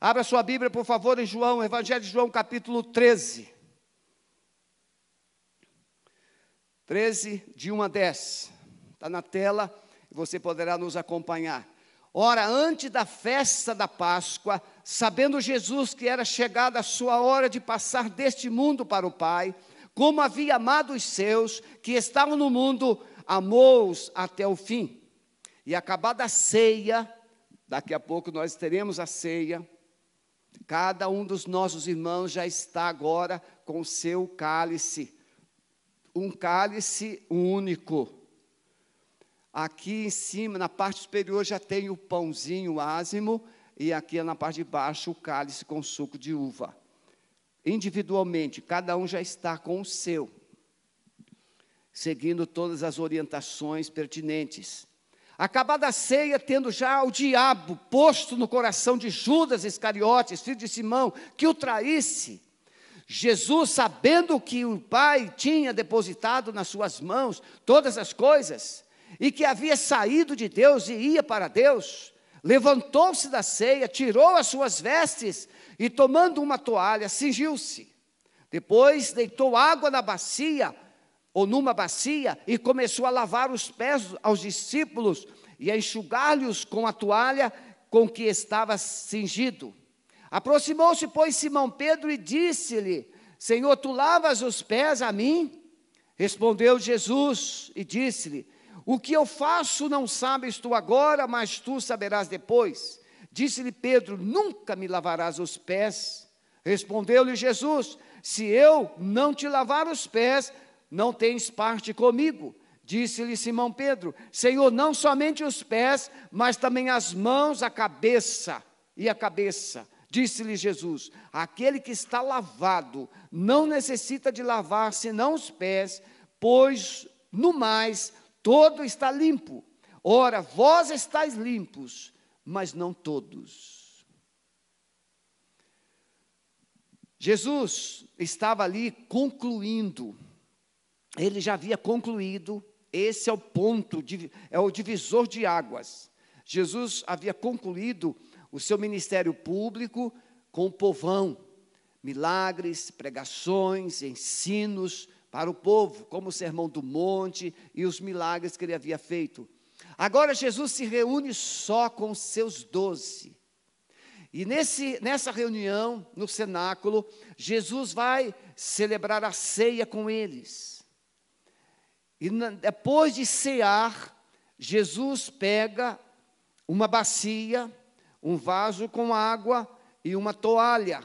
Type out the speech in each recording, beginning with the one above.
Abra sua Bíblia, por favor, em João, Evangelho de João, capítulo 13. 13, de 1 a 10. Está na tela e você poderá nos acompanhar. Ora, antes da festa da Páscoa, sabendo Jesus que era chegada a sua hora de passar deste mundo para o Pai, como havia amado os seus que estavam no mundo, amou-os até o fim. E acabada a ceia, daqui a pouco nós teremos a ceia, cada um dos nossos irmãos já está agora com o seu cálice um cálice único. Aqui em cima, na parte superior, já tem o pãozinho ázimo, e aqui na parte de baixo o cálice com suco de uva. Individualmente, cada um já está com o seu, seguindo todas as orientações pertinentes. Acabada a ceia, tendo já o diabo posto no coração de Judas Iscariotes, filho de Simão, que o traísse, Jesus, sabendo que o Pai tinha depositado nas suas mãos todas as coisas, e que havia saído de Deus e ia para Deus, levantou-se da ceia, tirou as suas vestes e, tomando uma toalha, cingiu-se. Depois deitou água na bacia, ou numa bacia, e começou a lavar os pés aos discípulos e a enxugar-lhes com a toalha com que estava cingido. Aproximou-se, pois, Simão Pedro e disse-lhe: Senhor, tu lavas os pés a mim? Respondeu Jesus e disse-lhe: O que eu faço não sabes tu agora, mas tu saberás depois. Disse-lhe Pedro: Nunca me lavarás os pés. Respondeu-lhe Jesus: Se eu não te lavar os pés, não tens parte comigo. Disse-lhe Simão Pedro: Senhor, não somente os pés, mas também as mãos, a cabeça e a cabeça. Disse-lhe Jesus: Aquele que está lavado não necessita de lavar senão os pés, pois no mais todo está limpo. Ora, vós estáis limpos, mas não todos. Jesus estava ali concluindo, ele já havia concluído, esse é o ponto, é o divisor de águas. Jesus havia concluído o seu ministério público com o povão, milagres, pregações, ensinos para o povo, como o sermão do monte e os milagres que ele havia feito. Agora Jesus se reúne só com os seus doze. E nesse, nessa reunião, no cenáculo, Jesus vai celebrar a ceia com eles. E depois de cear, Jesus pega uma bacia, um vaso com água e uma toalha.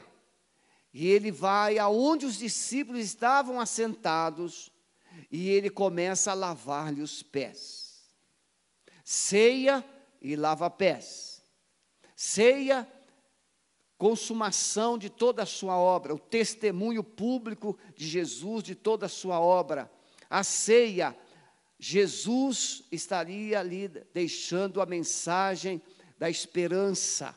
E ele vai aonde os discípulos estavam assentados e ele começa a lavar-lhe os pés. Ceia e lava pés. Ceia, consumação de toda a sua obra, o testemunho público de Jesus de toda a sua obra. A ceia, Jesus estaria ali deixando a mensagem da esperança,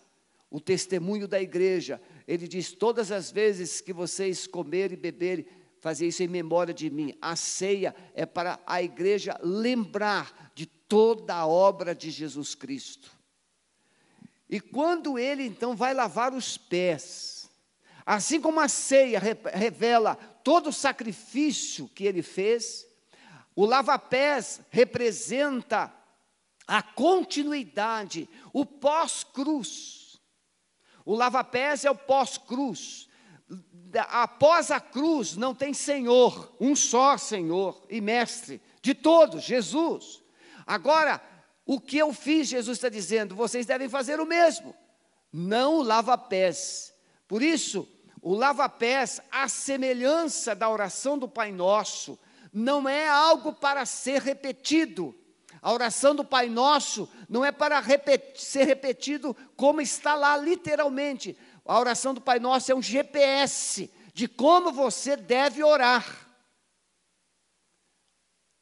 o testemunho da igreja. Ele diz: Todas as vezes que vocês comerem e beberem, fazer isso em memória de mim. A ceia é para a igreja lembrar de toda a obra de Jesus Cristo. E quando ele então vai lavar os pés, assim como a ceia revela todo o sacrifício que ele fez, o lava-pés representa a continuidade, o pós-cruz. O lava-pés é o pós-cruz. Após a cruz não tem Senhor, um só Senhor e Mestre de todos, Jesus. Agora, o que eu fiz, Jesus está dizendo, vocês devem fazer o mesmo. Não o lava-pés. Por isso, o lava-pés, a semelhança da oração do Pai Nosso, não é algo para ser repetido a oração do Pai Nosso não é para repetir, ser repetido como está lá literalmente. A oração do Pai Nosso é um GPS de como você deve orar.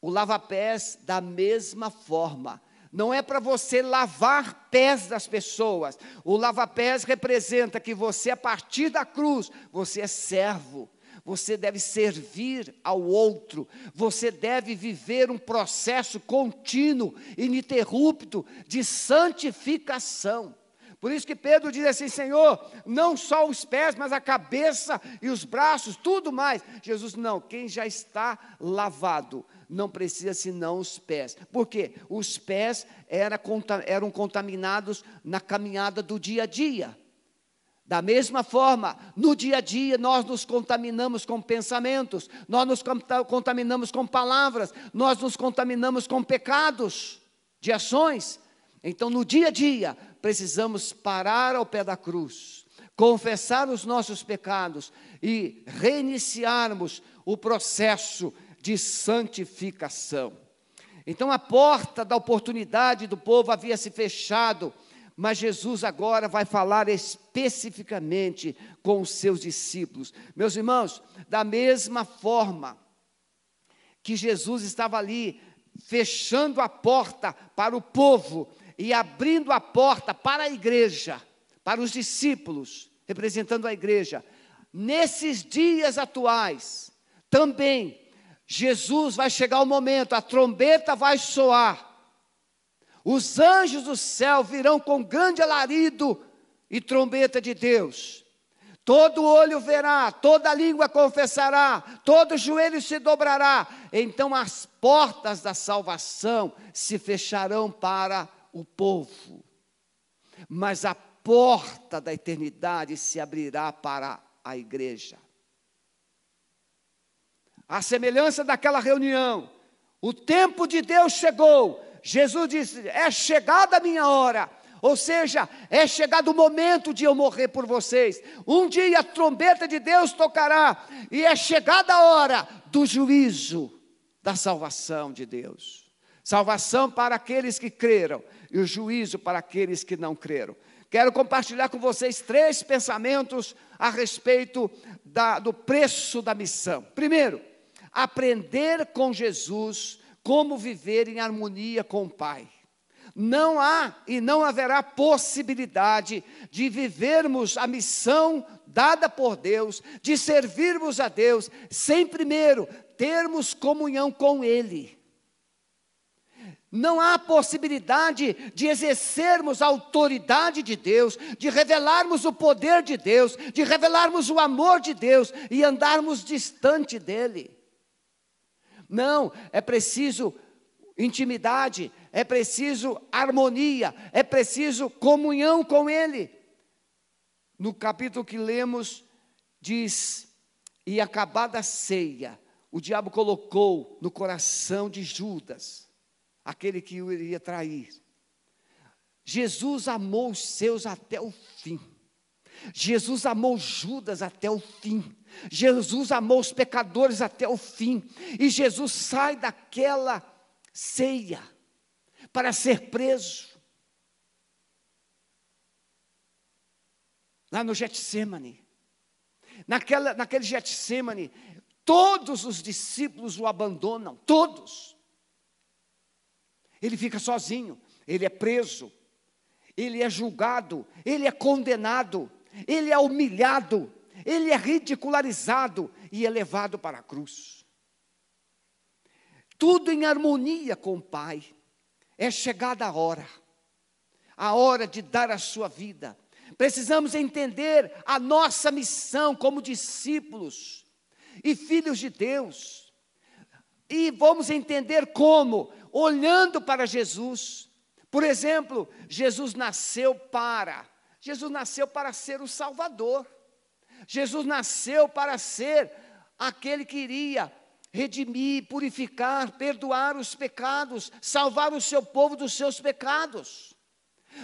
O lava-pés da mesma forma. Não é para você lavar pés das pessoas. O lava-pés representa que você, a partir da cruz, você é servo você deve servir ao outro, você deve viver um processo contínuo, ininterrupto de santificação. Por isso que Pedro diz assim: Senhor, não só os pés, mas a cabeça e os braços, tudo mais. Jesus, não, quem já está lavado, não precisa senão os pés. Por quê? Os pés era, eram contaminados na caminhada do dia a dia. Da mesma forma, no dia a dia, nós nos contaminamos com pensamentos, nós nos contaminamos com palavras, nós nos contaminamos com pecados de ações. Então, no dia a dia, precisamos parar ao pé da cruz, confessar os nossos pecados e reiniciarmos o processo de santificação. Então a porta da oportunidade do povo havia se fechado, mas Jesus agora vai falar especificamente com os seus discípulos. Meus irmãos, da mesma forma que Jesus estava ali fechando a porta para o povo, e abrindo a porta para a igreja, para os discípulos, representando a igreja. Nesses dias atuais, também, Jesus vai chegar o momento, a trombeta vai soar, os anjos do céu virão com grande alarido e trombeta de Deus. Todo olho verá, toda língua confessará, todo joelho se dobrará. Então as portas da salvação se fecharão para o povo, mas a porta da eternidade se abrirá para a igreja. A semelhança daquela reunião, o tempo de Deus chegou. Jesus disse: É chegada a minha hora. Ou seja, é chegado o momento de eu morrer por vocês. Um dia a trombeta de Deus tocará, e é chegada a hora do juízo, da salvação de Deus. Salvação para aqueles que creram, e o juízo para aqueles que não creram. Quero compartilhar com vocês três pensamentos a respeito da, do preço da missão. Primeiro, aprender com Jesus como viver em harmonia com o Pai. Não há e não haverá possibilidade de vivermos a missão dada por Deus, de servirmos a Deus, sem primeiro termos comunhão com Ele. Não há possibilidade de exercermos a autoridade de Deus, de revelarmos o poder de Deus, de revelarmos o amor de Deus e andarmos distante dele. Não, é preciso intimidade, é preciso harmonia, é preciso comunhão com Ele. No capítulo que lemos, diz: E acabada a ceia, o diabo colocou no coração de Judas aquele que o iria trair. Jesus amou os seus até o fim. Jesus amou Judas até o fim. Jesus amou os pecadores até o fim. E Jesus sai daquela ceia para ser preso. Lá no Getsemane. Naquela, naquele Getsemane, todos os discípulos o abandonam, todos. Ele fica sozinho, ele é preso, ele é julgado, ele é condenado, ele é humilhado, ele é ridicularizado e é levado para a cruz. Tudo em harmonia com o Pai. É chegada a hora, a hora de dar a sua vida. Precisamos entender a nossa missão como discípulos e filhos de Deus. E vamos entender como olhando para Jesus. Por exemplo, Jesus nasceu para, Jesus nasceu para ser o Salvador. Jesus nasceu para ser aquele que iria redimir, purificar, perdoar os pecados, salvar o seu povo dos seus pecados.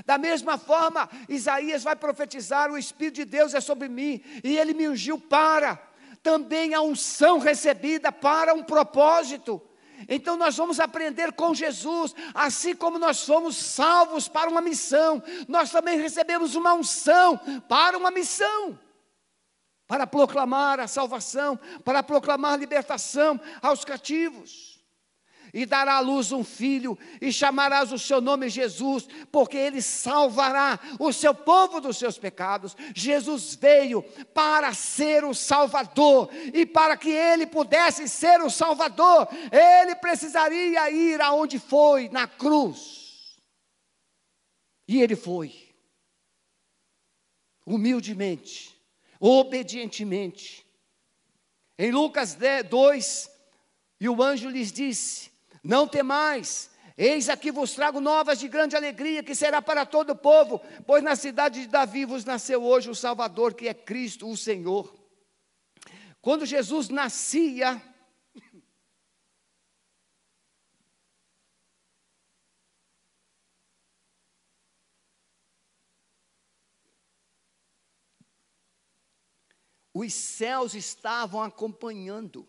Da mesma forma, Isaías vai profetizar: o Espírito de Deus é sobre mim, e ele me ungiu para. Também a unção recebida para um propósito. Então nós vamos aprender com Jesus, assim como nós fomos salvos para uma missão, nós também recebemos uma unção para uma missão. Para proclamar a salvação, para proclamar libertação aos cativos e dará à luz um filho, e chamarás o seu nome Jesus, porque ele salvará o seu povo dos seus pecados. Jesus veio para ser o Salvador, e para que ele pudesse ser o Salvador, ele precisaria ir aonde foi, na cruz. E ele foi. humildemente, obedientemente. Em Lucas 2, e o anjo lhes disse: Não temais, eis aqui vos trago novas de grande alegria, que será para todo o povo, pois na cidade de Davi vos nasceu hoje o Salvador, que é Cristo, o Senhor. Quando Jesus nascia, os céus estavam acompanhando.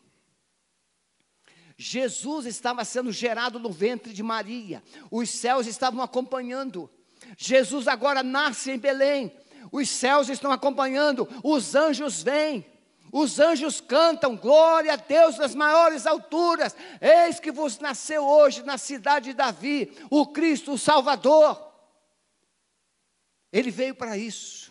Jesus estava sendo gerado no ventre de Maria, os céus estavam acompanhando. Jesus agora nasce em Belém, os céus estão acompanhando, os anjos vêm. Os anjos cantam, glória a Deus nas maiores alturas. Eis que vos nasceu hoje na cidade de Davi, o Cristo, o Salvador. Ele veio para isso.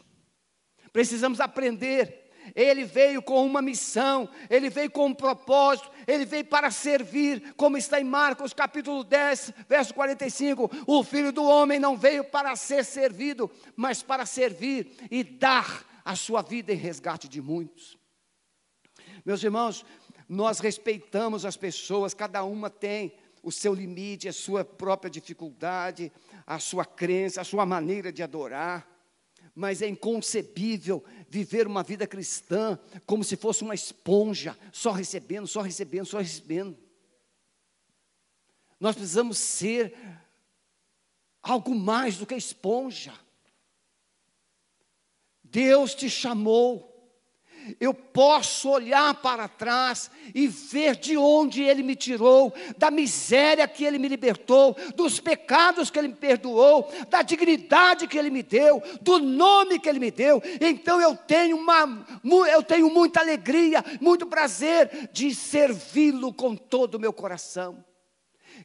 Precisamos aprender ele veio com uma missão, ele veio com um propósito, ele veio para servir, como está em Marcos capítulo 10, verso 45. O filho do homem não veio para ser servido, mas para servir e dar a sua vida em resgate de muitos. Meus irmãos, nós respeitamos as pessoas, cada uma tem o seu limite, a sua própria dificuldade, a sua crença, a sua maneira de adorar mas é inconcebível viver uma vida cristã como se fosse uma esponja, só recebendo, só recebendo, só recebendo. Nós precisamos ser algo mais do que esponja. Deus te chamou eu posso olhar para trás e ver de onde Ele me tirou, da miséria que Ele me libertou, dos pecados que Ele me perdoou, da dignidade que Ele me deu, do nome que Ele me deu. Então eu tenho, uma, eu tenho muita alegria, muito prazer de servi-lo com todo o meu coração.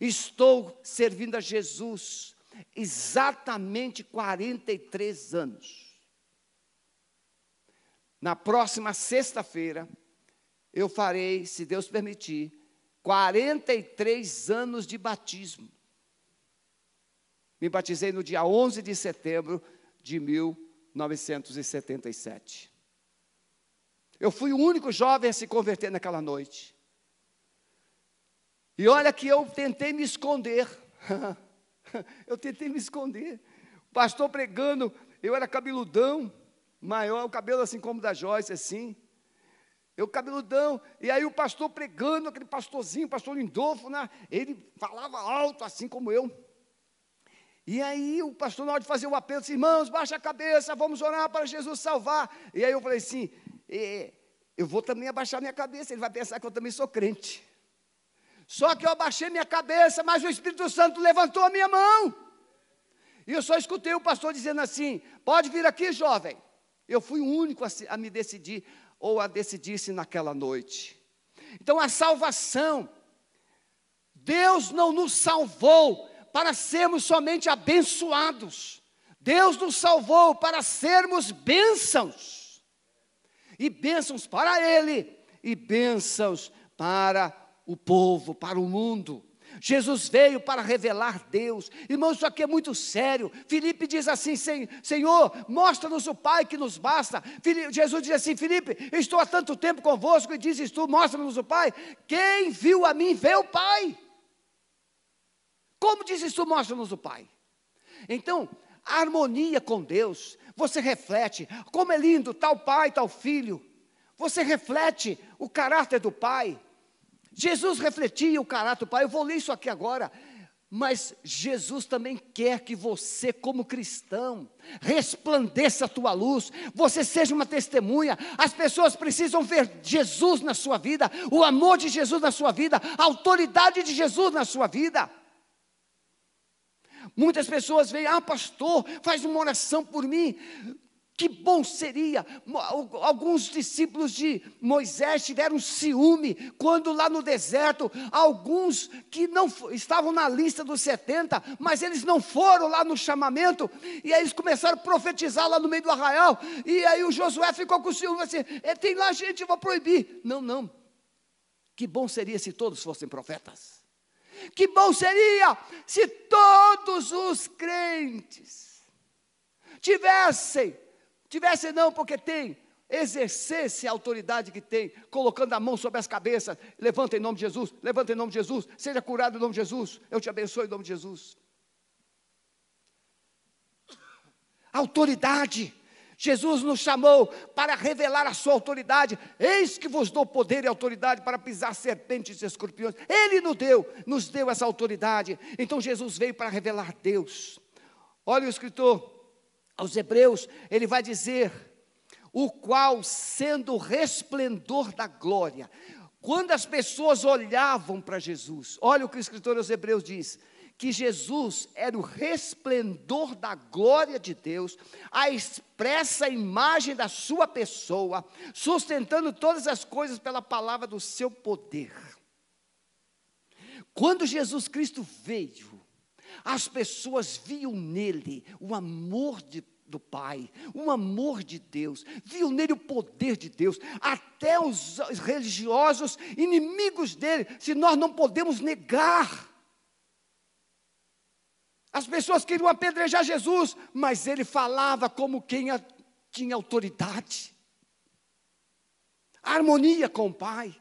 Estou servindo a Jesus exatamente 43 anos. Na próxima sexta-feira, eu farei, se Deus permitir, 43 anos de batismo. Me batizei no dia 11 de setembro de 1977. Eu fui o único jovem a se converter naquela noite. E olha que eu tentei me esconder. eu tentei me esconder. O pastor pregando, eu era cabeludão maior, o cabelo assim como da Joyce, assim. Eu cabeludão, e aí o pastor pregando, aquele pastorzinho, pastor Lindolfo, né? ele falava alto, assim como eu. E aí o pastor, na hora de fazer o apelo, disse, irmãos, baixa a cabeça, vamos orar para Jesus salvar. E aí eu falei assim, é, eu vou também abaixar minha cabeça, ele vai pensar que eu também sou crente. Só que eu abaixei minha cabeça, mas o Espírito Santo levantou a minha mão. E eu só escutei o pastor dizendo assim: pode vir aqui, jovem. Eu fui o único a, a me decidir, ou a decidir-se naquela noite. Então a salvação, Deus não nos salvou para sermos somente abençoados. Deus nos salvou para sermos bênçãos. E bênçãos para Ele, e bênçãos para o povo, para o mundo. Jesus veio para revelar Deus. Irmão, isso aqui é muito sério. Filipe diz assim: Senhor, mostra-nos o Pai que nos basta. Jesus diz assim: Filipe, estou há tanto tempo convosco e dizes tu, mostra-nos o Pai. Quem viu a mim, vê o Pai. Como dizes tu, mostra-nos o Pai? Então, a harmonia com Deus, você reflete, como é lindo tal pai, tal filho. Você reflete o caráter do Pai. Jesus refletia o caráter do Pai. Eu vou ler isso aqui agora. Mas Jesus também quer que você, como cristão, resplandeça a tua luz, você seja uma testemunha. As pessoas precisam ver Jesus na sua vida, o amor de Jesus na sua vida, a autoridade de Jesus na sua vida. Muitas pessoas veem, ah, pastor, faz uma oração por mim. Que bom seria! Alguns discípulos de Moisés tiveram ciúme quando lá no deserto, alguns que não estavam na lista dos 70, mas eles não foram lá no chamamento, e aí eles começaram a profetizar lá no meio do arraial, e aí o Josué ficou com ciúme assim: é, tem lá gente, eu vou proibir. Não, não. Que bom seria se todos fossem profetas. Que bom seria se todos os crentes tivessem Tivesse não, porque tem. Exercesse a autoridade que tem, colocando a mão sobre as cabeças. Levanta em nome de Jesus, levanta em nome de Jesus, seja curado em nome de Jesus. Eu te abençoo em nome de Jesus. Autoridade. Jesus nos chamou para revelar a sua autoridade. Eis que vos dou poder e autoridade para pisar serpentes e escorpiões. Ele nos deu, nos deu essa autoridade. Então Jesus veio para revelar Deus. Olha o escritor aos Hebreus, ele vai dizer: o qual sendo o resplendor da glória. Quando as pessoas olhavam para Jesus, olha o que o escritor aos Hebreus diz: que Jesus era o resplendor da glória de Deus, a expressa imagem da sua pessoa, sustentando todas as coisas pela palavra do seu poder. Quando Jesus Cristo veio, as pessoas viam nele o amor de do Pai, um amor de Deus, viu nele o poder de Deus, até os religiosos inimigos dele, se nós não podemos negar. As pessoas queriam apedrejar Jesus, mas ele falava como quem tinha autoridade. Harmonia com o Pai.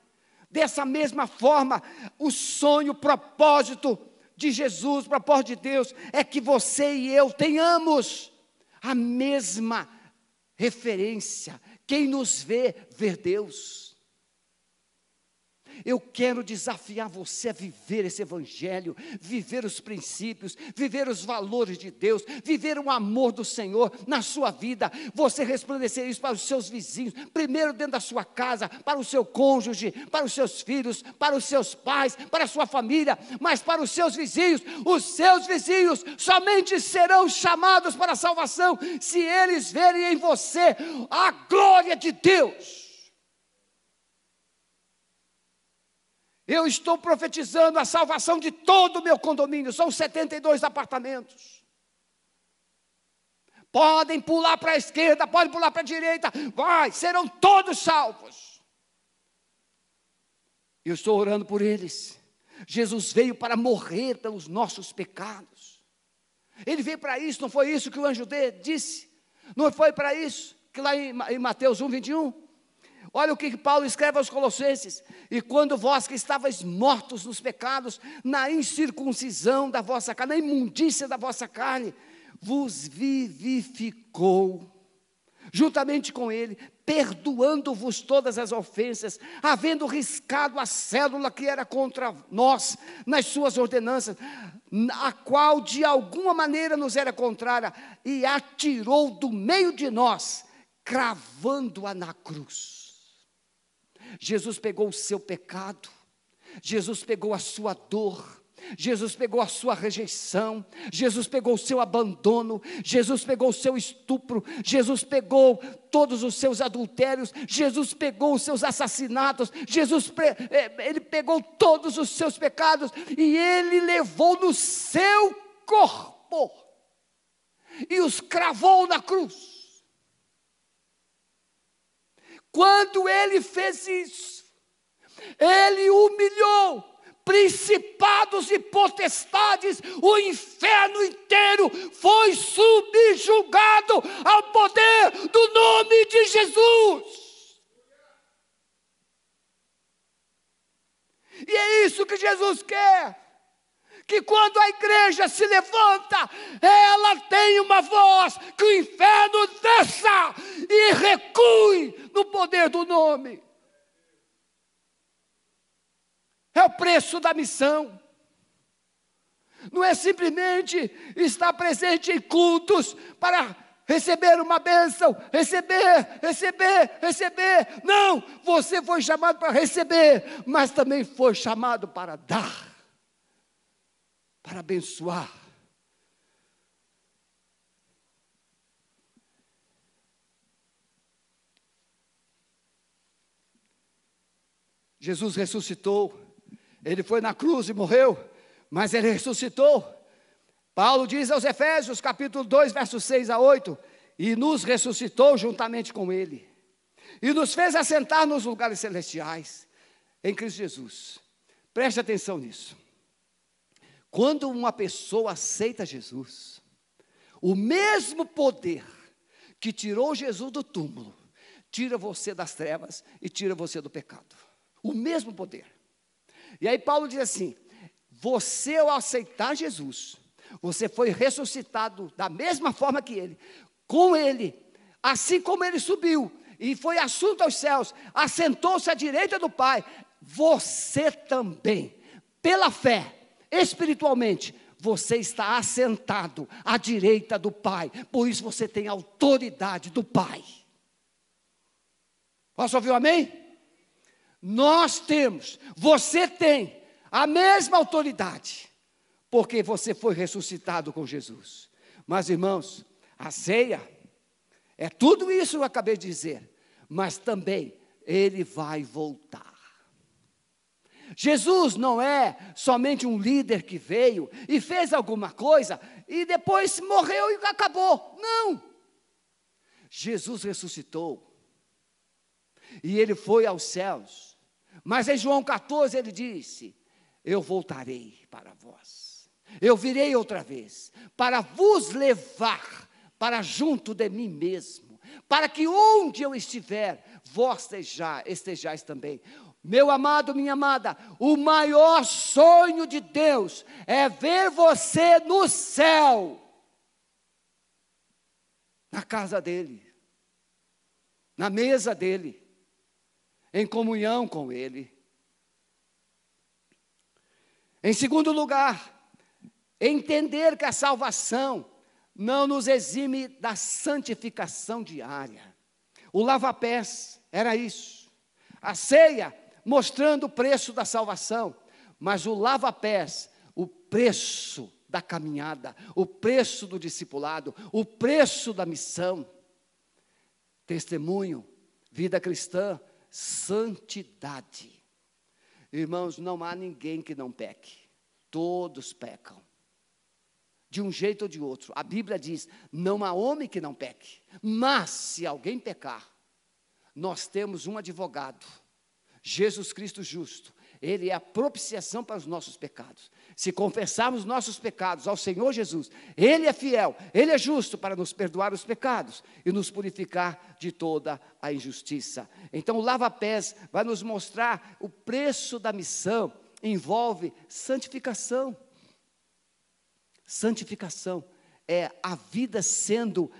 Dessa mesma forma, o sonho, o propósito de Jesus, o propósito de Deus, é que você e eu tenhamos a mesma referência. Quem nos vê, vê Deus. Eu quero desafiar você a viver esse Evangelho, viver os princípios, viver os valores de Deus, viver o amor do Senhor na sua vida. Você resplandecer isso para os seus vizinhos, primeiro dentro da sua casa, para o seu cônjuge, para os seus filhos, para os seus pais, para a sua família, mas para os seus vizinhos. Os seus vizinhos somente serão chamados para a salvação se eles verem em você a glória de Deus. Eu estou profetizando a salvação de todo o meu condomínio, são 72 apartamentos. Podem pular para a esquerda, podem pular para a direita, vai, serão todos salvos. Eu estou orando por eles. Jesus veio para morrer pelos nossos pecados. Ele veio para isso, não foi isso que o anjo disse? Não foi para isso que lá em Mateus 1, 21? Olha o que Paulo escreve aos Colossenses: E quando vós que estavais mortos nos pecados, na incircuncisão da vossa carne, na imundícia da vossa carne, vos vivificou, juntamente com Ele, perdoando-vos todas as ofensas, havendo riscado a célula que era contra nós, nas suas ordenanças, a qual de alguma maneira nos era contrária, e atirou do meio de nós, cravando-a na cruz. Jesus pegou o seu pecado, Jesus pegou a sua dor, Jesus pegou a sua rejeição, Jesus pegou o seu abandono, Jesus pegou o seu estupro, Jesus pegou todos os seus adultérios, Jesus pegou os seus assassinatos, Jesus é, ele pegou todos os seus pecados e ele levou no seu corpo e os cravou na cruz. Quando ele fez isso, ele humilhou principados e potestades, o inferno inteiro foi subjugado ao poder do nome de Jesus. E é isso que Jesus quer que quando a igreja se levanta, ela tem uma voz, que o inferno desça e recue no poder do nome. É o preço da missão. Não é simplesmente estar presente em cultos para receber uma bênção, receber, receber, receber. Não, você foi chamado para receber, mas também foi chamado para dar para abençoar. Jesus ressuscitou, ele foi na cruz e morreu, mas ele ressuscitou. Paulo diz aos Efésios, capítulo 2, versos 6 a 8: E nos ressuscitou juntamente com ele, e nos fez assentar nos lugares celestiais, em Cristo Jesus. Preste atenção nisso. Quando uma pessoa aceita Jesus, o mesmo poder que tirou Jesus do túmulo, tira você das trevas e tira você do pecado. O mesmo poder. E aí Paulo diz assim: você ao aceitar Jesus, você foi ressuscitado da mesma forma que ele, com ele, assim como ele subiu e foi assunto aos céus, assentou-se à direita do Pai, você também, pela fé, espiritualmente, você está assentado à direita do Pai, por isso você tem autoridade do Pai. Posso ouvir amém? Nós temos, você tem a mesma autoridade, porque você foi ressuscitado com Jesus. Mas, irmãos, a ceia é tudo isso que eu acabei de dizer, mas também ele vai voltar. Jesus não é somente um líder que veio e fez alguma coisa e depois morreu e acabou. Não. Jesus ressuscitou e ele foi aos céus. Mas em João 14 ele disse: Eu voltarei para vós. Eu virei outra vez para vos levar para junto de mim mesmo, para que onde eu estiver, vós estejais também. Meu amado, minha amada, o maior sonho de Deus é ver você no céu, na casa dEle, na mesa dEle, em comunhão com Ele. Em segundo lugar, entender que a salvação não nos exime da santificação diária. O lava-pés era isso. A ceia mostrando o preço da salvação, mas o lava-pés, o preço da caminhada, o preço do discipulado, o preço da missão. Testemunho, vida cristã, santidade. Irmãos, não há ninguém que não peque, todos pecam. De um jeito ou de outro. A Bíblia diz: não há homem que não peque. Mas, se alguém pecar, nós temos um advogado Jesus Cristo justo. Ele é a propiciação para os nossos pecados. Se confessarmos nossos pecados ao Senhor Jesus, Ele é fiel, Ele é justo para nos perdoar os pecados e nos purificar de toda a injustiça. Então, o lava-pés vai nos mostrar o preço da missão, envolve santificação. Santificação é a vida sendo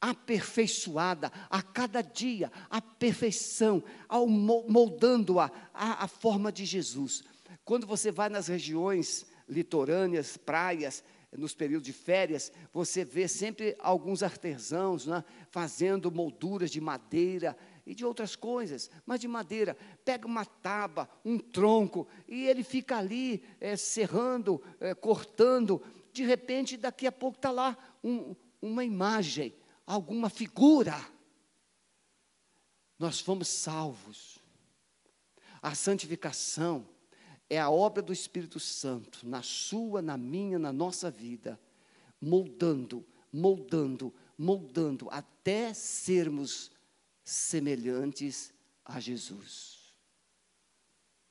aperfeiçoada a cada dia, a perfeição, ao moldando-a à, forma de Jesus. Quando você vai nas regiões litorâneas, praias, nos períodos de férias, você vê sempre alguns artesãos né, fazendo molduras de madeira e de outras coisas, mas de madeira. Pega uma tábua, um tronco, e ele fica ali é, serrando, é, cortando. De repente, daqui a pouco está lá um, uma imagem alguma figura, nós fomos salvos. A santificação é a obra do Espírito Santo, na sua, na minha, na nossa vida, moldando, moldando, moldando, até sermos semelhantes a Jesus.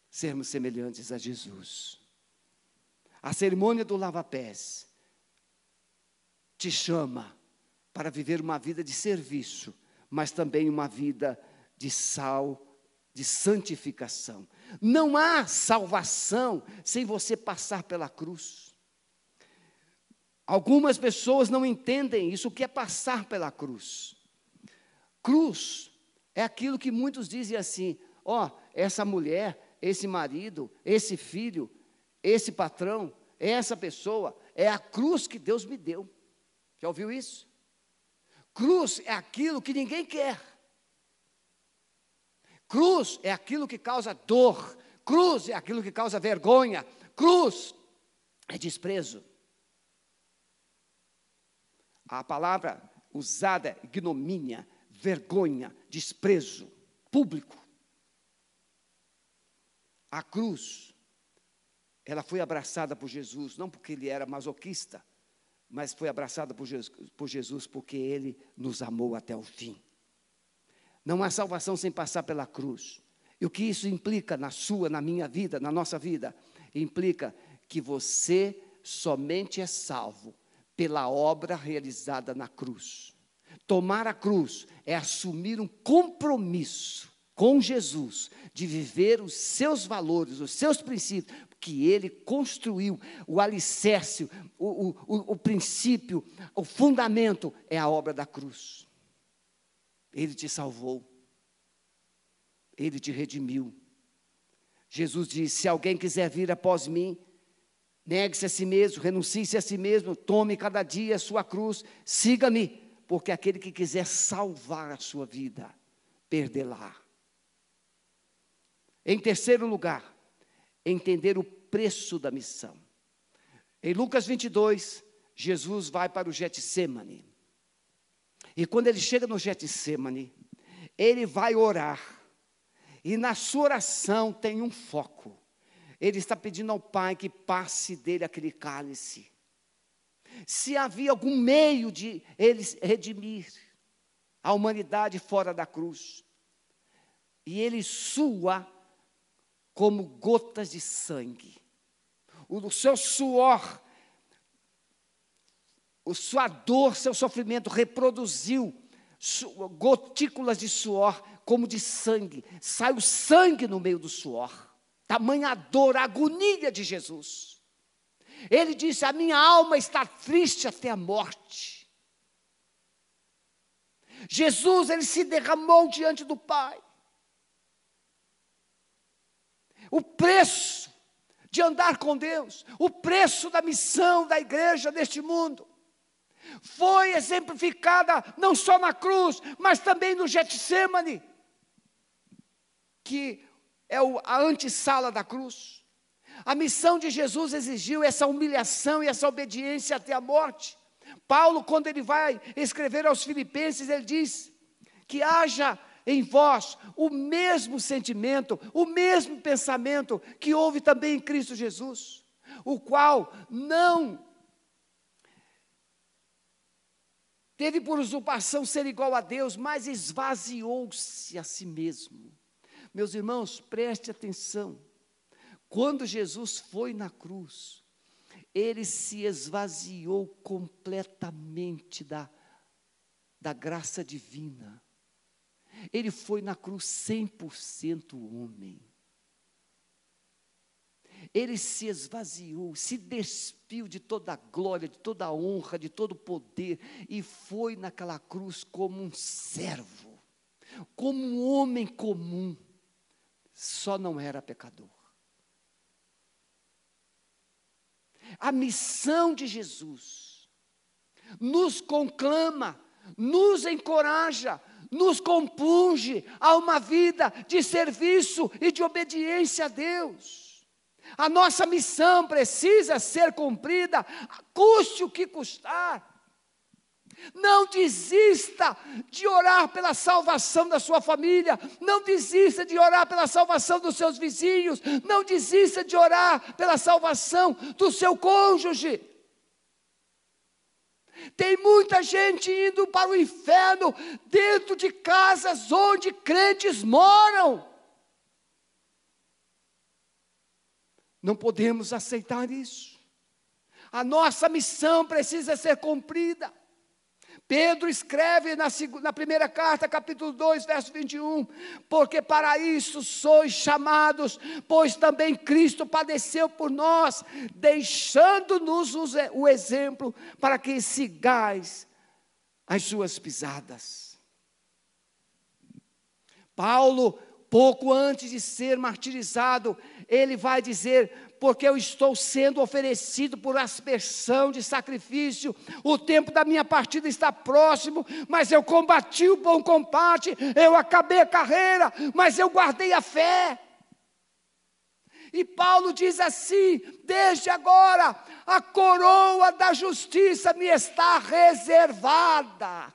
Sermos semelhantes a Jesus. A cerimônia do lava-pés te chama para viver uma vida de serviço, mas também uma vida de sal, de santificação. Não há salvação sem você passar pela cruz. Algumas pessoas não entendem isso, o que é passar pela cruz. Cruz é aquilo que muitos dizem assim: ó, oh, essa mulher, esse marido, esse filho, esse patrão, essa pessoa, é a cruz que Deus me deu. Já ouviu isso? Cruz é aquilo que ninguém quer. Cruz é aquilo que causa dor. Cruz é aquilo que causa vergonha. Cruz é desprezo. A palavra usada ignomínia, vergonha, desprezo público. A cruz, ela foi abraçada por Jesus, não porque ele era masoquista, mas foi abraçada por Jesus, por Jesus porque ele nos amou até o fim. Não há salvação sem passar pela cruz. E o que isso implica na sua, na minha vida, na nossa vida? Implica que você somente é salvo pela obra realizada na cruz. Tomar a cruz é assumir um compromisso com Jesus de viver os seus valores, os seus princípios, que ele construiu, o alicerce, o, o, o, princípio, o fundamento é a obra da cruz. Ele te salvou, ele te redimiu. Jesus disse: Se alguém quiser vir após mim, negue-se a si mesmo, renuncie-se a si mesmo, tome cada dia a sua cruz, siga-me, porque aquele que quiser salvar a sua vida, perdê-la. Em terceiro lugar, entender o preço da missão. Em Lucas 22, Jesus vai para o Getsemane. E quando ele chega no Getsemane, ele vai orar. E na sua oração tem um foco. Ele está pedindo ao Pai que passe dele aquele cálice. Se havia algum meio de ele redimir a humanidade fora da cruz. E ele sua como gotas de sangue. O seu suor, o sua dor, seu sofrimento reproduziu gotículas de suor como de sangue. Sai o sangue no meio do suor. Tamanha dor, a agonia de Jesus. Ele disse: A minha alma está triste até a morte. Jesus, ele se derramou diante do Pai. O preço de andar com Deus, o preço da missão da igreja neste mundo, foi exemplificada não só na cruz, mas também no Getsemane que é a antessala da cruz. A missão de Jesus exigiu essa humilhação e essa obediência até a morte. Paulo, quando ele vai escrever aos Filipenses, ele diz que haja em vós o mesmo sentimento, o mesmo pensamento que houve também em Cristo Jesus, o qual não teve por usurpação ser igual a Deus, mas esvaziou-se a si mesmo meus irmãos, preste atenção. Quando Jesus foi na cruz, ele se esvaziou completamente da, da graça divina. Ele foi na cruz 100% homem. Ele se esvaziou, se despiu de toda a glória, de toda a honra, de todo o poder, e foi naquela cruz como um servo, como um homem comum só não era pecador. A missão de Jesus nos conclama, nos encoraja, nos compunge a uma vida de serviço e de obediência a Deus. A nossa missão precisa ser cumprida, custe o que custar. Não desista de orar pela salvação da sua família. Não desista de orar pela salvação dos seus vizinhos. Não desista de orar pela salvação do seu cônjuge. Tem muita gente indo para o inferno dentro de casas onde crentes moram. Não podemos aceitar isso. A nossa missão precisa ser cumprida. Pedro escreve na, na, primeira carta, capítulo 2, verso 21, porque para isso sois chamados, pois também Cristo padeceu por nós, deixando-nos o exemplo para que sigais as suas pisadas. Paulo, pouco antes de ser martirizado, ele vai dizer: porque eu estou sendo oferecido por aspersão de sacrifício. O tempo da minha partida está próximo, mas eu combati o bom combate, eu acabei a carreira, mas eu guardei a fé. E Paulo diz assim: desde agora, a coroa da justiça me está reservada.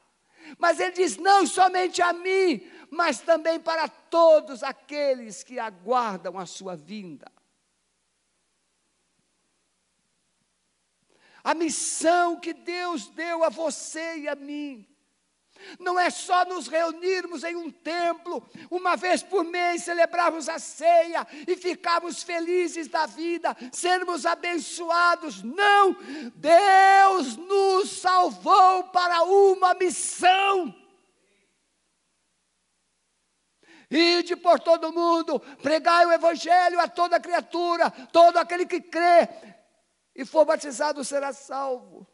Mas ele diz: não somente a mim, mas também para todos aqueles que aguardam a sua vinda. A missão que Deus deu a você e a mim Não é só nos reunirmos em um templo, uma vez por mês celebrarmos a ceia e ficarmos felizes da vida, sermos abençoados. Não! Deus nos salvou para uma missão. Ide por todo mundo, pregai o evangelho a toda criatura, todo aquele que crê e for batizado será salvo.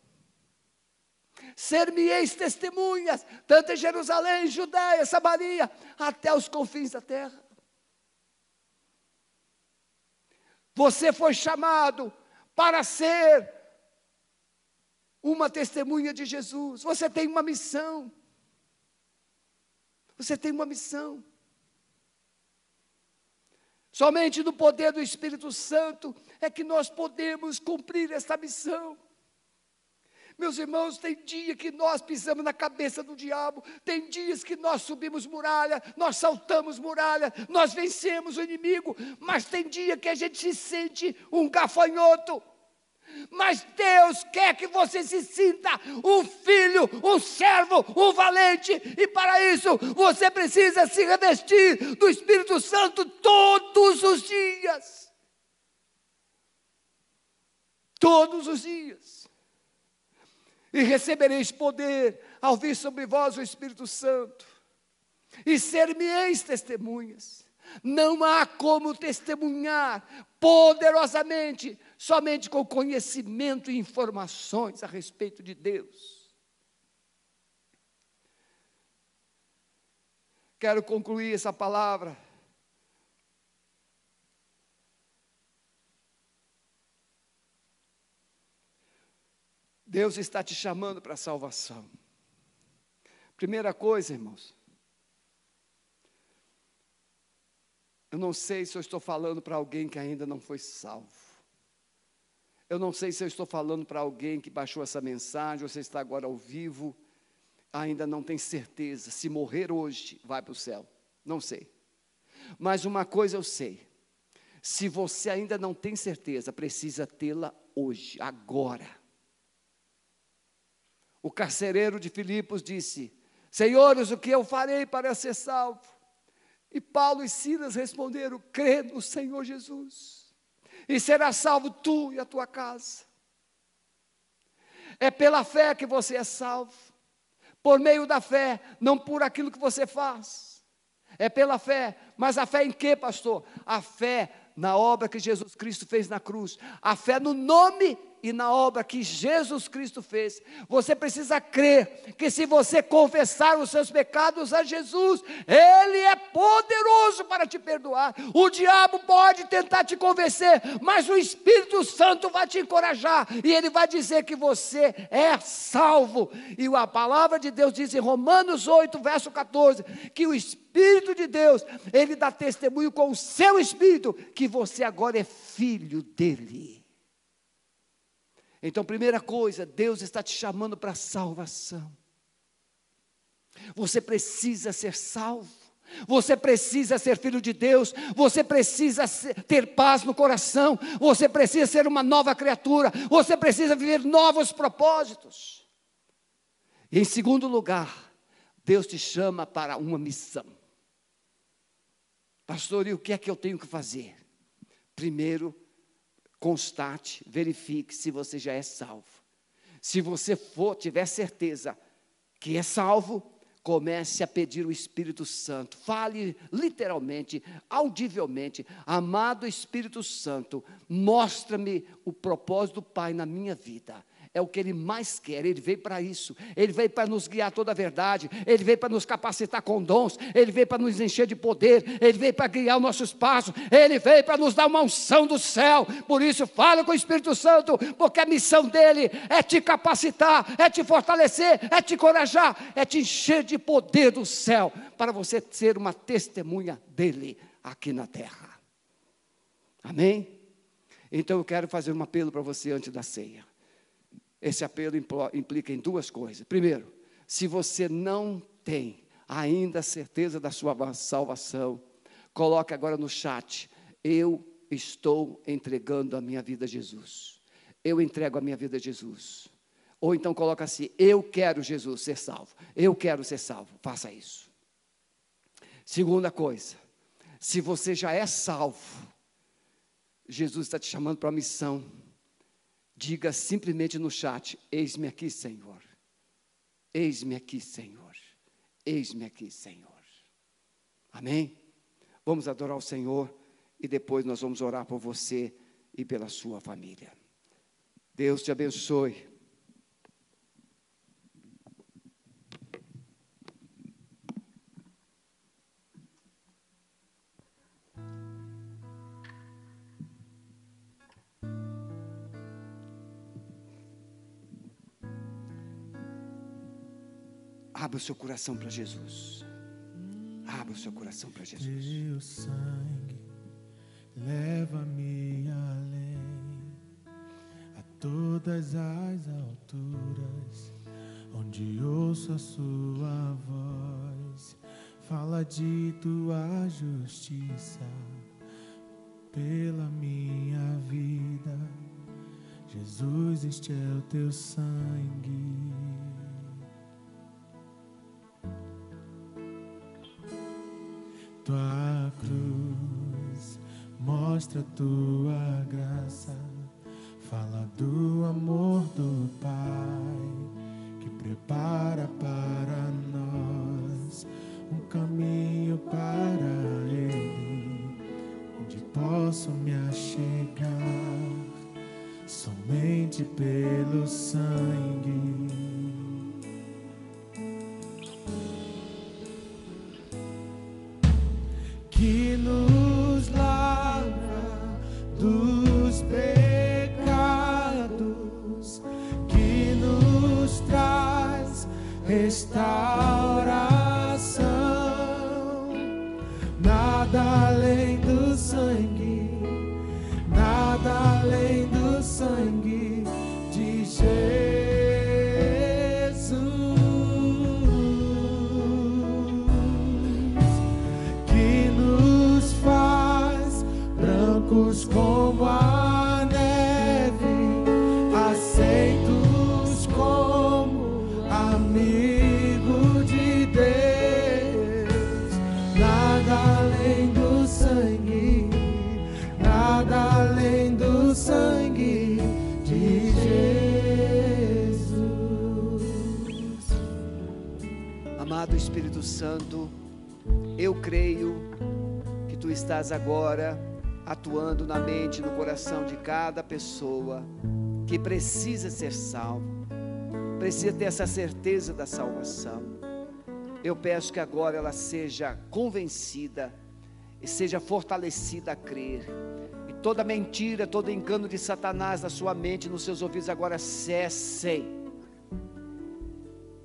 Ser-me-eis testemunhas, tanto em Jerusalém, Judéia, Samaria, até os confins da terra. Você foi chamado para ser uma testemunha de Jesus. Você tem uma missão. Você tem uma missão. Somente no poder do Espírito Santo é que nós podemos cumprir essa missão. Meus irmãos, tem dia que nós pisamos na cabeça do diabo, tem dias que nós subimos muralha, nós saltamos muralha, nós vencemos o inimigo, mas tem dia que a gente se sente um gafanhoto. Mas Deus quer que você se sinta um filho, um servo, um valente, e para isso você precisa se revestir do Espírito Santo todos os dias. Todos os dias. E recebereis poder ao vir sobre vós o Espírito Santo, e ser-me-eis testemunhas. Não há como testemunhar poderosamente somente com conhecimento e informações a respeito de Deus. Quero concluir essa palavra. Deus está te chamando para a salvação. Primeira coisa, irmãos, eu não sei se eu estou falando para alguém que ainda não foi salvo. Eu não sei se eu estou falando para alguém que baixou essa mensagem, você está agora ao vivo, ainda não tem certeza. Se morrer hoje, vai para o céu. Não sei. Mas uma coisa eu sei: se você ainda não tem certeza, precisa tê-la hoje, agora. O carcereiro de Filipos disse: Senhores, o que eu farei para ser salvo? E Paulo e Silas responderam: crê no Senhor Jesus e será salvo tu e a tua casa. É pela fé que você é salvo, por meio da fé, não por aquilo que você faz. É pela fé, mas a fé em quê, pastor? A fé na obra que Jesus Cristo fez na cruz, a fé no nome e na obra que Jesus Cristo fez. Você precisa crer que se você confessar os seus pecados a Jesus, Ele é poderoso para te perdoar. O diabo pode tentar te convencer, mas o Espírito Santo vai te encorajar e ele vai dizer que você é salvo. E a palavra de Deus diz em Romanos 8, verso 14, que o Espírito de Deus, ele dá testemunho com o seu espírito que você agora é filho dele. Então, primeira coisa, Deus está te chamando para salvação. Você precisa ser salvo. Você precisa ser filho de Deus, você precisa ter paz no coração, você precisa ser uma nova criatura, você precisa viver novos propósitos. E em segundo lugar, Deus te chama para uma missão. Pastor, e o que é que eu tenho que fazer? Primeiro, constate, verifique se você já é salvo. Se você for, tiver certeza que é salvo, comece a pedir o Espírito Santo. Fale literalmente, audivelmente: Amado Espírito Santo, mostra-me o propósito do Pai na minha vida é o que Ele mais quer, Ele veio para isso, Ele veio para nos guiar toda a verdade, Ele veio para nos capacitar com dons, Ele veio para nos encher de poder, Ele veio para guiar o nosso espaço, Ele veio para nos dar uma unção do céu, por isso fala com o Espírito Santo, porque a missão dEle é te capacitar, é te fortalecer, é te encorajar, é te encher de poder do céu, para você ser uma testemunha dEle aqui na terra. Amém? Então eu quero fazer um apelo para você antes da ceia. Esse apelo implica em duas coisas. Primeiro, se você não tem ainda certeza da sua salvação, coloque agora no chat: Eu estou entregando a minha vida a Jesus. Eu entrego a minha vida a Jesus. Ou então coloca assim: Eu quero Jesus ser salvo. Eu quero ser salvo. Faça isso. Segunda coisa, se você já é salvo, Jesus está te chamando para a missão. Diga simplesmente no chat: Eis-me aqui, Senhor. Eis-me aqui, Senhor. Eis-me aqui, Senhor. Amém? Vamos adorar o Senhor e depois nós vamos orar por você e pela sua família. Deus te abençoe. Abra o seu coração para Jesus. Abra o seu coração para Jesus. Teu sangue leva-me além a todas as alturas, onde ouço a sua voz. Fala de tua justiça pela minha vida. Jesus, este é o teu sangue. Tua cruz mostra tua graça, fala do amor do Pai que prepara para nós um caminho para Ele, onde posso me achegar somente pelo sangue que nos estás agora atuando na mente e no coração de cada pessoa que precisa ser salvo, precisa ter essa certeza da salvação. Eu peço que agora ela seja convencida e seja fortalecida a crer. E toda mentira, todo engano de Satanás na sua mente, nos seus ouvidos agora cessem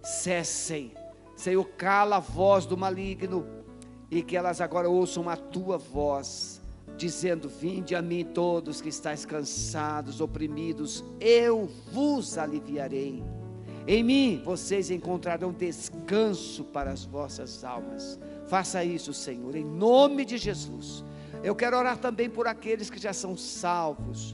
cessem. Senhor, cala a voz do maligno e que elas agora ouçam a tua voz, dizendo: Vinde a mim todos que estáis cansados, oprimidos, eu vos aliviarei. Em mim vocês encontrarão descanso para as vossas almas. Faça isso, Senhor, em nome de Jesus. Eu quero orar também por aqueles que já são salvos,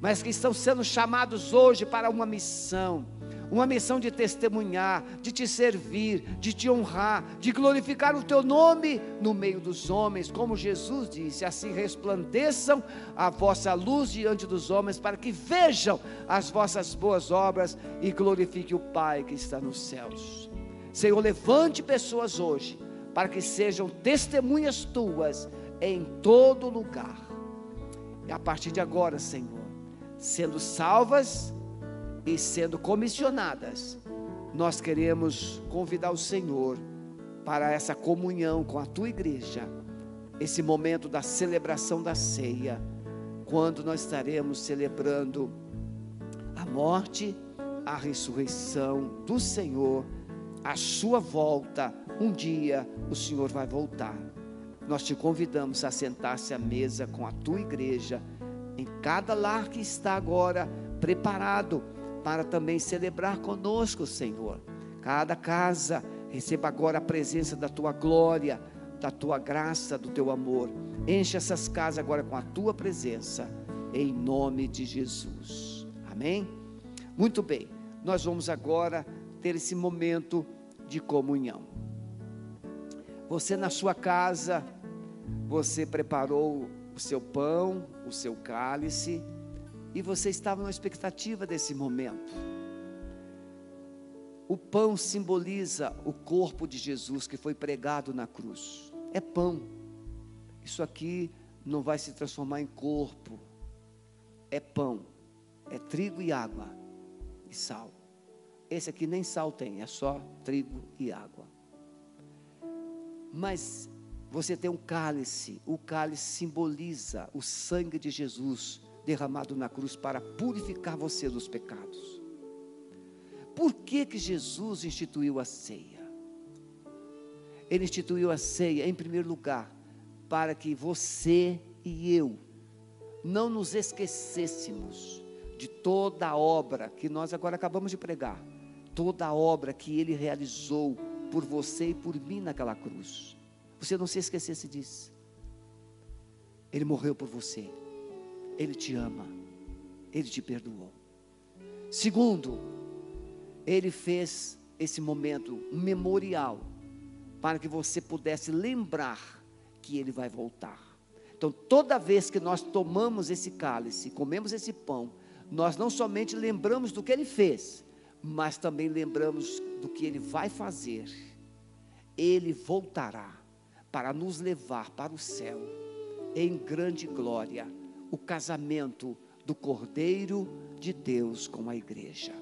mas que estão sendo chamados hoje para uma missão uma missão de testemunhar, de te servir, de te honrar, de glorificar o teu nome no meio dos homens, como Jesus disse: assim resplandeçam a vossa luz diante dos homens, para que vejam as vossas boas obras e glorifique o Pai que está nos céus. Senhor, levante pessoas hoje, para que sejam testemunhas tuas em todo lugar. E a partir de agora, Senhor, sendo salvas, e sendo comissionadas, nós queremos convidar o Senhor para essa comunhão com a tua igreja, esse momento da celebração da ceia, quando nós estaremos celebrando a morte, a ressurreição do Senhor, a sua volta. Um dia o Senhor vai voltar. Nós te convidamos a sentar-se à mesa com a tua igreja, em cada lar que está agora preparado para também celebrar conosco, Senhor. Cada casa receba agora a presença da tua glória, da tua graça, do teu amor. Enche essas casas agora com a tua presença, em nome de Jesus. Amém? Muito bem. nós vamos agora ter esse momento de comunhão. Você na sua casa, você preparou o seu pão, o seu cálice, e você estava na expectativa desse momento. O pão simboliza o corpo de Jesus que foi pregado na cruz. É pão. Isso aqui não vai se transformar em corpo. É pão. É trigo e água e sal. Esse aqui nem sal tem, é só trigo e água. Mas você tem um cálice, o cálice simboliza o sangue de Jesus derramado na cruz para purificar você dos pecados. Por que que Jesus instituiu a ceia? Ele instituiu a ceia em primeiro lugar para que você e eu não nos esquecêssemos de toda a obra que nós agora acabamos de pregar, toda a obra que ele realizou por você e por mim naquela cruz. Você não se esquecesse disso. Ele morreu por você. Ele te ama. Ele te perdoou. Segundo, ele fez esse momento memorial para que você pudesse lembrar que ele vai voltar. Então, toda vez que nós tomamos esse cálice, comemos esse pão, nós não somente lembramos do que ele fez, mas também lembramos do que ele vai fazer. Ele voltará para nos levar para o céu em grande glória o casamento do Cordeiro de Deus com a igreja.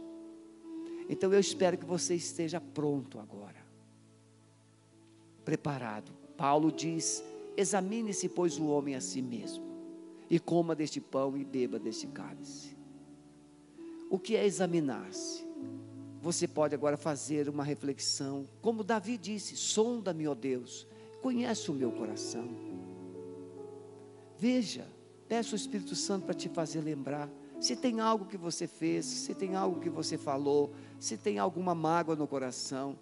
Então eu espero que você esteja pronto agora, preparado. Paulo diz: examine-se, pois, o homem a si mesmo, e coma deste pão e beba deste cálice. O que é examinar-se? Você pode agora fazer uma reflexão, como Davi disse: sonda-me, ó Deus, conhece o meu coração. Veja, peça o Espírito Santo para te fazer lembrar. Se tem algo que você fez, se tem algo que você falou, se tem alguma mágoa no coração.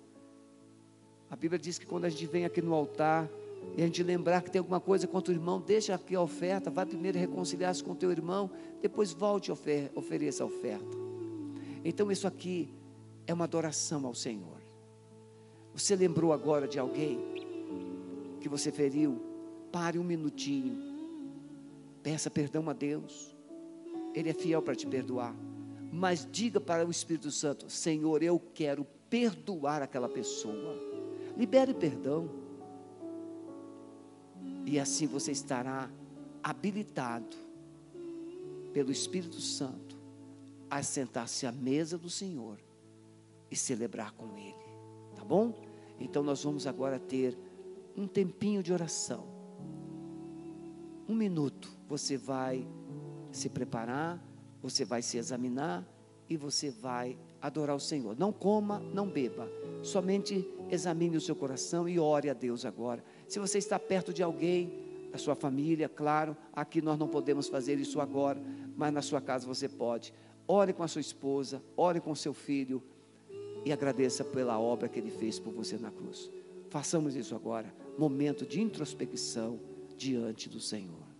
A Bíblia diz que quando a gente vem aqui no altar e a gente lembrar que tem alguma coisa contra o irmão, deixa aqui a oferta, vai primeiro reconciliar-se com o teu irmão, depois volte e ofer ofereça a oferta. Então isso aqui é uma adoração ao Senhor. Você lembrou agora de alguém que você feriu? Pare um minutinho. Peça perdão a Deus. Ele é fiel para te perdoar. Mas diga para o Espírito Santo: Senhor, eu quero perdoar aquela pessoa. Libere perdão. E assim você estará habilitado pelo Espírito Santo a sentar-se à mesa do Senhor e celebrar com Ele. Tá bom? Então nós vamos agora ter um tempinho de oração. Um minuto. Você vai se preparar, você vai se examinar e você vai adorar o Senhor. Não coma, não beba. Somente examine o seu coração e ore a Deus agora. Se você está perto de alguém, da sua família, claro, aqui nós não podemos fazer isso agora, mas na sua casa você pode. Ore com a sua esposa, ore com seu filho e agradeça pela obra que ele fez por você na cruz. Façamos isso agora, momento de introspecção diante do Senhor.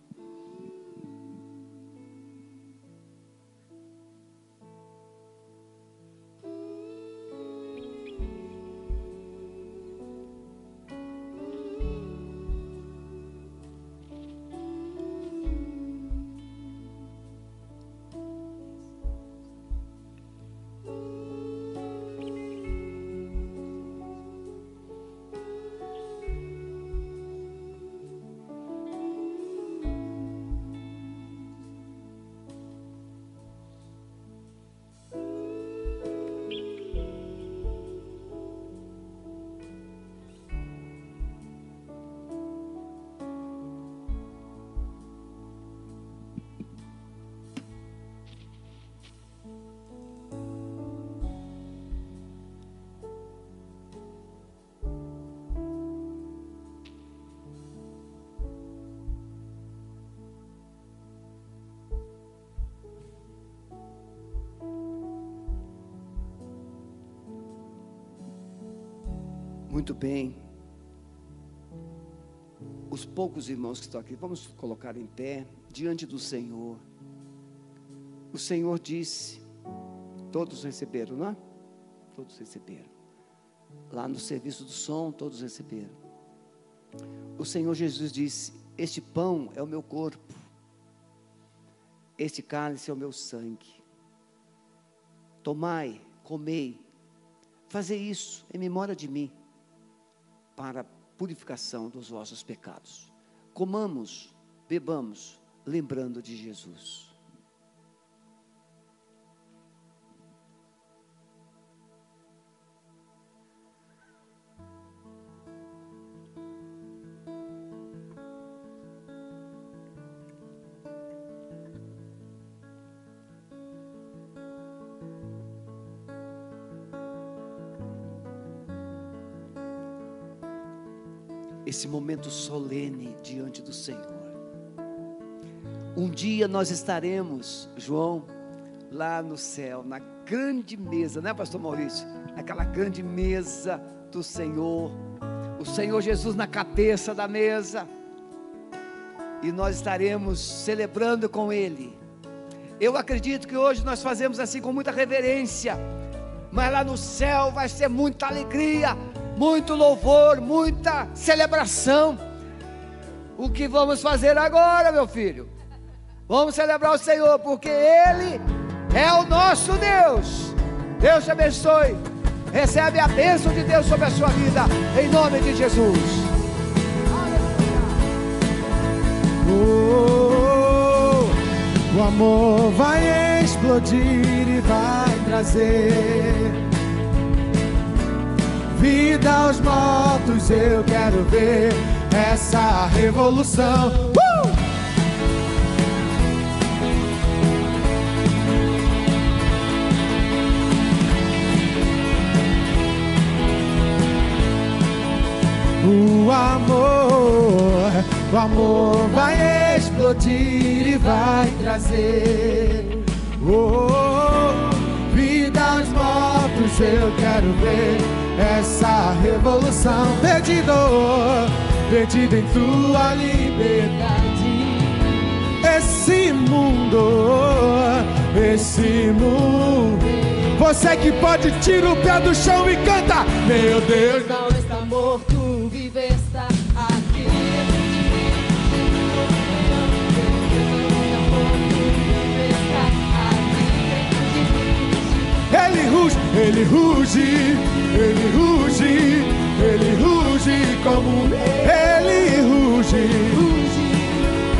Muito bem. Os poucos irmãos que estão aqui, vamos colocar em pé diante do Senhor. O Senhor disse Todos receberam, não é? Todos receberam. Lá no serviço do som, todos receberam. O Senhor Jesus disse: Este pão é o meu corpo, este cálice é o meu sangue. Tomai, comei, fazei isso em memória de mim, para a purificação dos vossos pecados. Comamos, bebamos, lembrando de Jesus. Esse momento solene diante do Senhor. Um dia nós estaremos, João, lá no céu, na grande mesa, né, Pastor Maurício? Aquela grande mesa do Senhor, o Senhor Jesus na cabeça da mesa, e nós estaremos celebrando com Ele. Eu acredito que hoje nós fazemos assim com muita reverência, mas lá no céu vai ser muita alegria, muito louvor, muita celebração. O que vamos fazer agora, meu filho? Vamos celebrar o Senhor, porque Ele é o nosso Deus. Deus te abençoe. Recebe a bênção de Deus sobre a sua vida, em nome de Jesus. Oh, o amor vai explodir e vai trazer vida aos mortos, eu quero ver essa revolução. Uh! O amor, o amor vai explodir e vai trazer oh, vida aos mortos. Eu quero ver essa revolução perdido, perdido em tua liberdade. Esse mundo, esse mundo. Você que pode tira o pé do chão e canta, meu Deus não está morto, vive está aqui. Ele ruge, ele ruge ele ruge, ele ruge como ele ruge,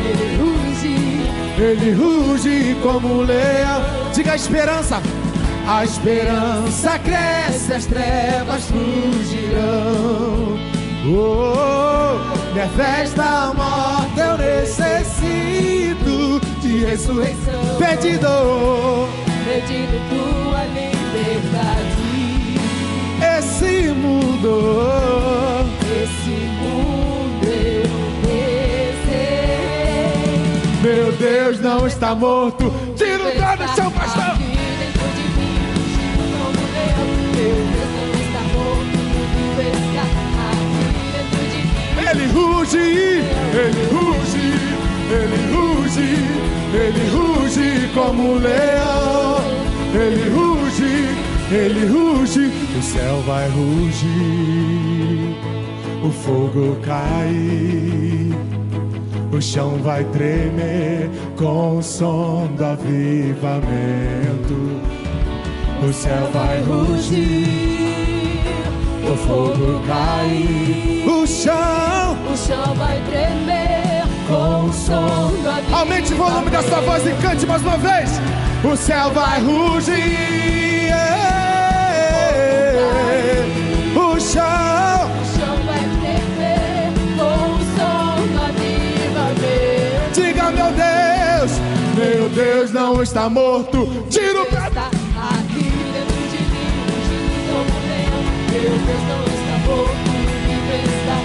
ele ruge, ele ruge como leão. Diga a esperança, a esperança cresce, as trevas fugirão. Oh, minha festa morte eu necessito de ressurreição. Pedido, pedido tua liberdade mundo, esse mundo eu desejei. Meu Deus não está morto. Tira o pé do chão, pastor. Ele ruge, ele ruge, ele ruge, ele ruge como um leão. Ele ruge, ele ruge, o céu vai rugir, o fogo cai, o chão vai tremer com o som do avivamento. O céu vai rugir, o fogo cai, o chão, o chão vai tremer com o som do avivamento. Aumente o volume da sua voz e cante mais uma vez. O céu vai rugir. Chão, o chão vai tremer com o som do avivamento. Diga, meu Deus, meu Deus não está morto. Tira o pé. Está aqui dentro de mim, ungido como leão. Meu Deus não está morto, vivo está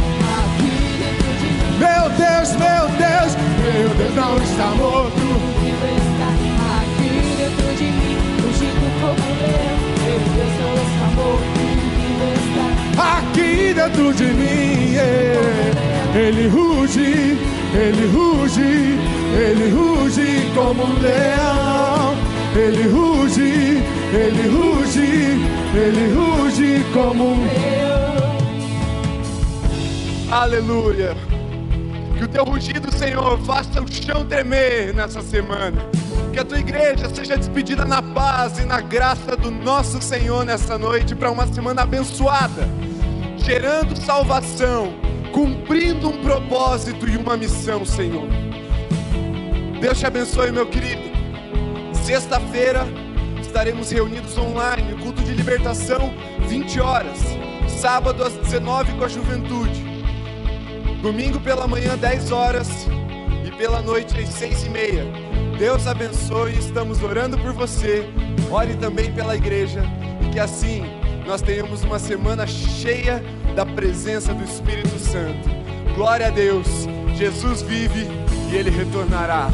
aqui dentro de mim. Meu Deus, meu Deus, meu Deus não está morto. Dentro de mim. yeah. Ele ruge, ele ruge, ele ruge como um leão. ele ruge, ele ruge, ele ruge como um Aleluia. Que o teu rugido, Senhor, faça o chão tremer nessa semana. Que a tua igreja seja despedida na paz e na graça do nosso Senhor nessa noite para uma semana abençoada, gerando salvação, cumprindo um propósito e uma missão, Senhor. Deus te abençoe, meu querido. Sexta-feira estaremos reunidos online, culto de libertação, 20 horas. Sábado às 19 com a juventude. Domingo pela manhã, 10 horas. E pela noite, às 6 e meia. Deus abençoe, estamos orando por você. Ore também pela igreja. E que assim nós tenhamos uma semana cheia da presença do Espírito Santo. Glória a Deus. Jesus vive e ele retornará.